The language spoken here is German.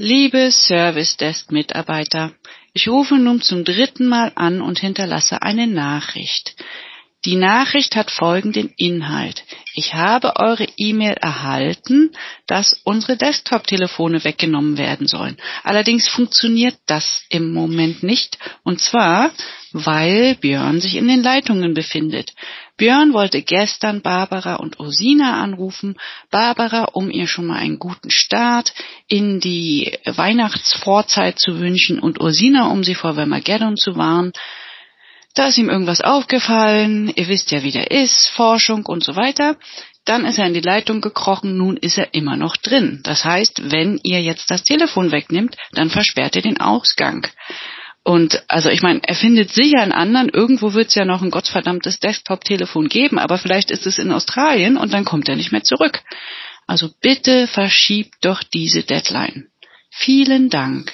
Liebe Service Desk Mitarbeiter, ich rufe nun zum dritten Mal an und hinterlasse eine Nachricht. Die Nachricht hat folgenden Inhalt. Ich habe eure E-Mail erhalten, dass unsere Desktop-Telefone weggenommen werden sollen. Allerdings funktioniert das im Moment nicht. Und zwar, weil Björn sich in den Leitungen befindet. Björn wollte gestern Barbara und Ursina anrufen. Barbara, um ihr schon mal einen guten Start in die Weihnachtsvorzeit zu wünschen und Ursina, um sie vor Vermageddon zu warnen. Da ist ihm irgendwas aufgefallen, ihr wisst ja, wie der ist, Forschung und so weiter. Dann ist er in die Leitung gekrochen, nun ist er immer noch drin. Das heißt, wenn ihr jetzt das Telefon wegnimmt, dann versperrt ihr den Ausgang. Und also ich meine, er findet sicher einen anderen, irgendwo wird es ja noch ein gottverdammtes Desktop-Telefon geben, aber vielleicht ist es in Australien und dann kommt er nicht mehr zurück. Also bitte verschiebt doch diese Deadline. Vielen Dank.